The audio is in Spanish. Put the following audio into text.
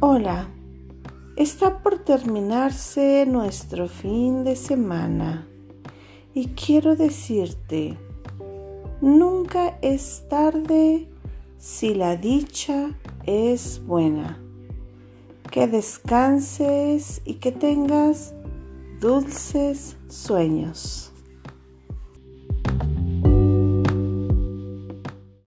Hola, está por terminarse nuestro fin de semana y quiero decirte, nunca es tarde si la dicha es buena. Que descanses y que tengas dulces sueños.